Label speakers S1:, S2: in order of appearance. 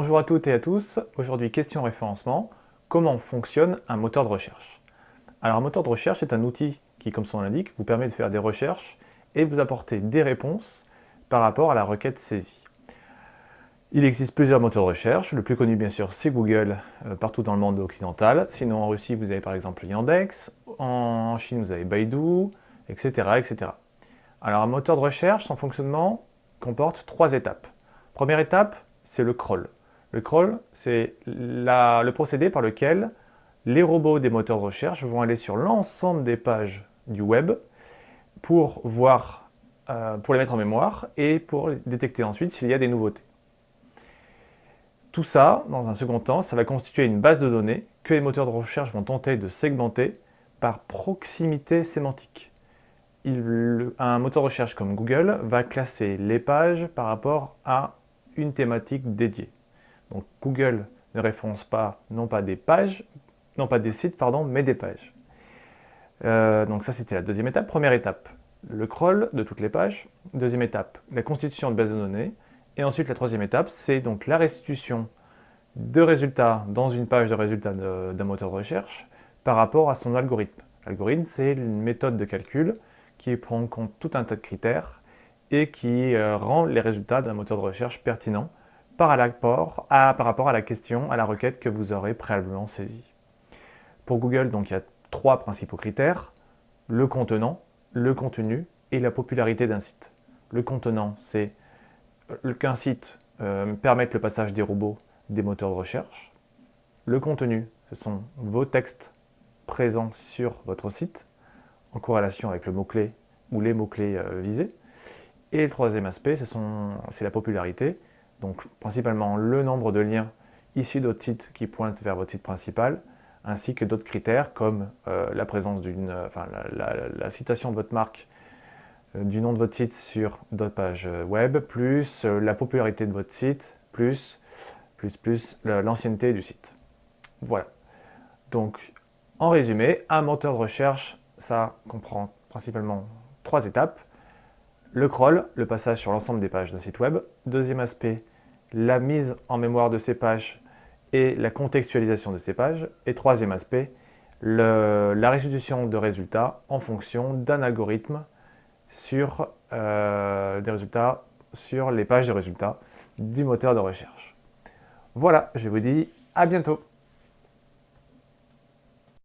S1: Bonjour à toutes et à tous. Aujourd'hui, question référencement. Comment fonctionne un moteur de recherche? Alors, un moteur de recherche est un outil qui, comme son nom l'indique, vous permet de faire des recherches et vous apporter des réponses par rapport à la requête saisie. Il existe plusieurs moteurs de recherche. Le plus connu, bien sûr, c'est Google euh, partout dans le monde occidental. Sinon, en Russie, vous avez par exemple Yandex. En Chine, vous avez Baidu, etc., etc. Alors, un moteur de recherche, son fonctionnement comporte trois étapes. Première étape, c'est le crawl. Le crawl, c'est le procédé par lequel les robots des moteurs de recherche vont aller sur l'ensemble des pages du web pour euh, les mettre en mémoire et pour détecter ensuite s'il y a des nouveautés. Tout ça, dans un second temps, ça va constituer une base de données que les moteurs de recherche vont tenter de segmenter par proximité sémantique. un moteur de recherche comme Google va classer les pages par rapport à une thématique dédiée. Donc Google ne référence pas non pas des pages, non pas des sites, pardon, mais des pages. Euh, donc ça c'était la deuxième étape. Première étape, le crawl de toutes les pages. Deuxième étape, la constitution de base de données. Et ensuite, la troisième étape, c'est donc la restitution de résultats dans une page de résultats d'un moteur de recherche par rapport à son algorithme. L'algorithme, c'est une méthode de calcul qui prend en compte tout un tas de critères et qui euh, rend les résultats d'un moteur de recherche pertinents par, rapport à, la question, à la requête que vous aurez préalablement saisie. Pour Google, donc, il y a trois principaux critères, le contenant, le contenu et la popularité d'un site. Le contenant, c'est qu'un site euh, permette le passage des robots des moteurs de recherche. Le contenu, ce sont vos textes présents sur votre site en corrélation avec le mot-clé ou les mots-clés euh, visés. Et le troisième aspect, c'est la popularité, donc principalement le nombre de liens issus d'autres sites qui pointent vers votre site principal, ainsi que d'autres critères comme euh, la présence d'une, enfin la, citation de votre marque euh, du nom de votre site sur d'autres pages euh, web, plus euh, la popularité de votre site, plus, plus l'ancienneté du site. Voilà. Donc, en résumé, un moteur de recherche, ça comprend principalement trois étapes. Le crawl, le passage sur l'ensemble des pages d'un site web. Deuxième aspect, la mise en mémoire de ces pages et la contextualisation de ces pages. Et troisième aspect, la restitution de résultats en fonction d'un algorithme sur euh, sur les pages de résultats du moteur de recherche. Voilà, je vous dis à bientôt.